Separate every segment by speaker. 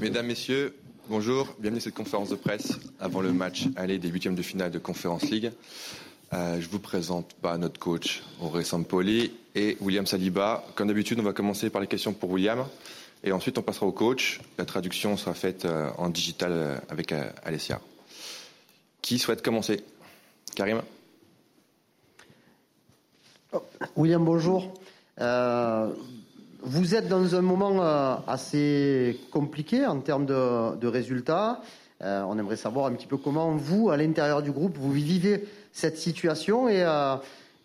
Speaker 1: Mesdames, Messieurs, bonjour. Bienvenue à cette conférence de presse avant le match aller des huitièmes de finale de Conference League. Euh, je vous présente pas notre coach Auré Sampoli et William Saliba. Comme d'habitude, on va commencer par les questions pour William et ensuite on passera au coach. La traduction sera faite euh, en digital euh, avec Alessia. Qui souhaite commencer? Karim?
Speaker 2: Oh, William, bonjour. Vous êtes dans un moment assez compliqué en termes de, résultats. on aimerait savoir un petit peu comment vous, à l'intérieur du groupe, vous vivez cette situation et, euh,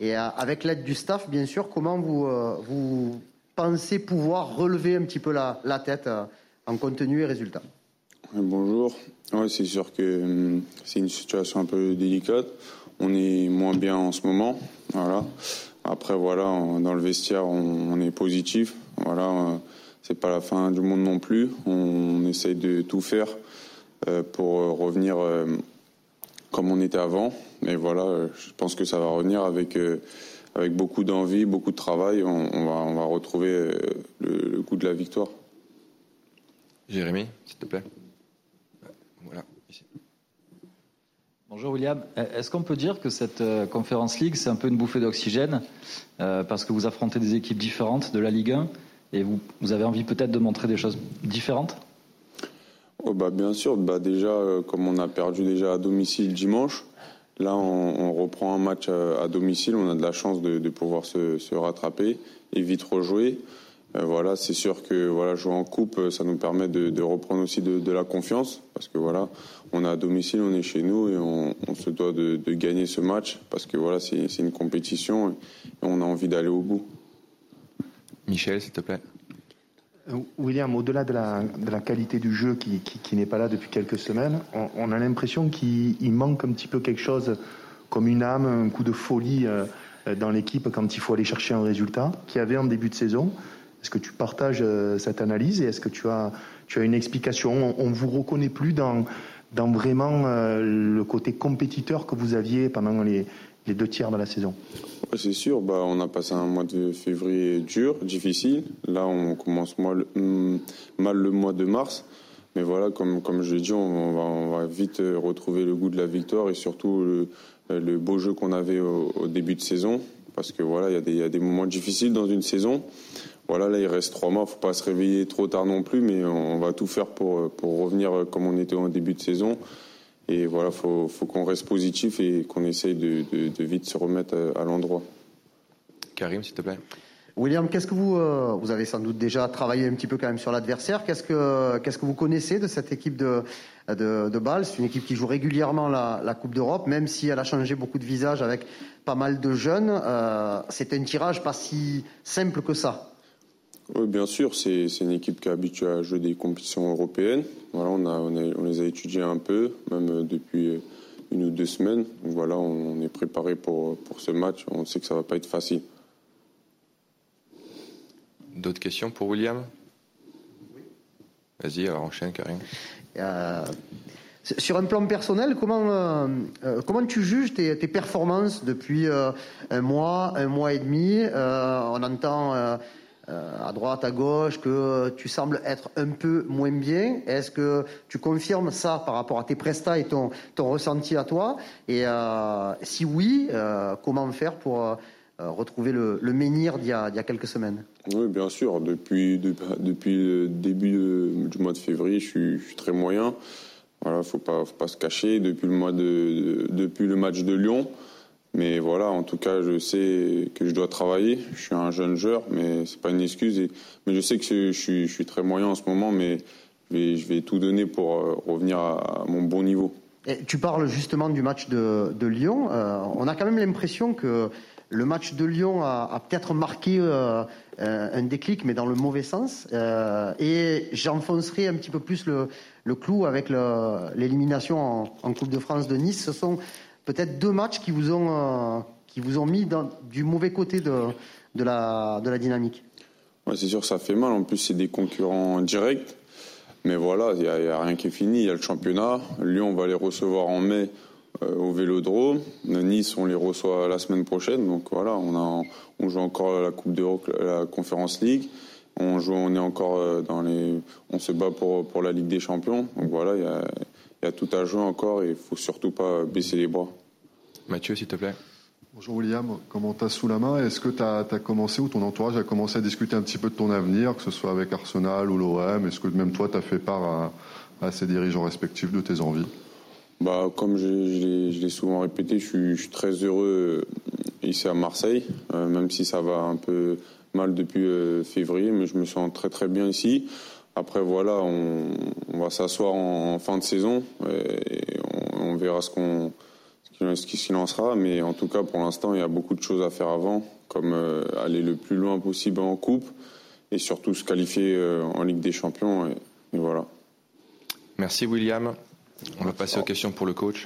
Speaker 2: euh, avec l'aide du staff, bien sûr, comment vous, euh, pensez pouvoir relever un petit peu la, tête en contenu et résultat?
Speaker 3: Bonjour. Ouais, c'est sûr que c'est une situation un peu délicate. On est moins bien en ce moment. Voilà. Après, voilà, dans le vestiaire, on, est positif. Voilà, c'est pas la fin du monde non plus. On, essaye de tout faire pour revenir comme on était avant. Mais voilà, euh, je pense que ça va revenir avec, euh, avec beaucoup d'envie, beaucoup de travail. On, va, on va retrouver euh, le, goût de la victoire.
Speaker 1: Jérémy, s'il te plaît. Voilà,
Speaker 4: ici. Bonjour William. Est-ce qu'on peut dire que cette conférence League, c'est un peu une bouffée d'oxygène parce que vous affrontez des équipes différentes de la Ligue 1 et vous, vous avez envie peut-être de montrer des choses différentes?
Speaker 3: Oh bah Bien sûr. Bah déjà, comme on a perdu déjà à domicile dimanche, Là, on, reprend un match à, domicile. On a de la chance de, pouvoir se, rattraper et vite rejouer. Euh, voilà, c'est sûr que voilà, jouer en coupe, ça nous permet de, reprendre aussi de, la confiance parce que voilà, on est à domicile, on est chez nous et on, se doit de, gagner ce match parce que voilà, c'est une compétition et on a envie d'aller au bout.
Speaker 1: Michel, s'il te plaît.
Speaker 5: Euh, William, au-delà de la, qualité du jeu qui, n'est pas là depuis quelques semaines, on, a l'impression qu'il manque un petit peu quelque chose comme une âme, un coup de folie euh, dans l'équipe quand il faut aller chercher un résultat qu'il y avait en début de saison. Est-ce que tu partages euh, cette analyse et est-ce que tu as, tu as une explication? On ne vous reconnaît plus dans, dans vraiment le côté compétiteur que vous aviez pendant les, les deux tiers de la saison?
Speaker 3: C'est sûr, bah, on a passé un mois de février dur, difficile. Là, on commence mal, hmm, mal le mois de mars. Mais voilà, comme, comme je l'ai dit, on va, on va, vite retrouver le goût de la victoire et surtout le, beau jeu qu'on avait au, début de saison. Parce que voilà, il y, a des moments difficiles dans une saison. Voilà, là, il reste trois mois. Faut pas se réveiller trop tard non plus, mais on va tout faire pour, revenir comme on était au début de saison. Et voilà, faut qu'on reste positif et qu'on essaye de, vite se remettre à, l'endroit.
Speaker 1: Karim, s'il te plaît.
Speaker 2: William, qu'est-ce que vous, euh, vous avez sans doute déjà travaillé un petit peu quand même sur l'adversaire. Qu'est-ce que, qu'est-ce que vous connaissez de cette équipe de, de, de Bâle? C'est une équipe qui joue régulièrement la, Coupe d'Europe, même si elle a changé beaucoup de visages avec pas mal de jeunes. Euh, c'est un tirage pas si simple que ça.
Speaker 3: Oui, bien sûr, c'est une équipe qui est habituée à jouer des compétitions européennes. Voilà, on, a, on, les a étudiés un peu, même depuis une ou deux semaines. Voilà, on, est préparé pour, pour ce match. On sait que ça va pas être facile.
Speaker 1: D'autres questions pour William? Oui. Vas-y, alors enchaîne, Karim. Euh,
Speaker 2: sur un plan personnel, comment, euh, euh, comment tu juges tes, tes performances depuis un mois, un mois et demi On entend à droite, à gauche, que tu sembles être un peu moins bien. Est-ce que tu confirmes ça par rapport à tes prestats et ton, ton ressenti à toi? Et si oui, comment faire pour retrouver le, le menhir d'il y, a quelques semaines
Speaker 3: Oui, bien sûr. Depuis, depuis le début du mois de février, je suis, très moyen. Voilà, faut pas, faut pas se cacher. Depuis le mois de, depuis le match de Lyon, mais voilà, en tout cas, je sais que je dois travailler. Je suis un jeune joueur, mais c'est pas une excuse. mais je sais que je, suis, je, suis, très moyen en ce moment, mais je vais, je vais tout donner pour euh, revenir à, mon bon niveau.
Speaker 2: Tu parles justement du match de, Lyon. Euh, on a quand même l'impression que le match de Lyon a, a peut-être marqué euh, un déclic, mais dans le mauvais sens. Euh, et j'enfoncerai un petit peu plus le, clou avec l'élimination en, Coupe de France de Nice. Ce sont peut-être deux matchs qui vous ont, euh, qui vous ont mis du mauvais côté de, de, la, de la dynamique.
Speaker 3: Ouais, c'est sûr, ça fait mal. En plus, c'est des concurrents directs. Mais voilà, il n'y a, rien qui est fini. Il y a le championnat. Lyon, on va les recevoir en mai euh, au Vélodrome. Nice, on les reçoit la semaine prochaine. Donc voilà, on, joue encore la Coupe d'Europe, la Conférence League. On joue, on est encore dans les, on se bat pour pour la Ligue des Champions. Donc voilà, il y a, y a tout à jouer encore et il faut surtout pas baisser les bras.
Speaker 1: Mathieu, s'il te plaît.
Speaker 6: Bonjour William, comment t'as sous la main? Est-ce que tu as, commencé ou ton entourage a commencé à discuter un petit peu de ton avenir, que ce soit avec Arsenal ou l'OM Est-ce que même toi tu as fait part à, ces dirigeants respectifs de tes envies?
Speaker 3: Bah, Comme je, l'ai souvent répété, je suis, très heureux euh, ici à Marseille, euh, même si ça va un peu mal depuis euh, février, mais je me sens très très bien ici. Après voilà, on, va s'asseoir en, fin de saison et on verra ce qu'on ce qui s'y lancera. Mais en tout cas, pour l'instant, il y a beaucoup de choses à faire avant, comme euh, aller le plus loin possible en Coupe et surtout se qualifier euh, en Ligue des Champions. Et, et voilà.
Speaker 1: Merci William. On va passer aux questions pour le coach.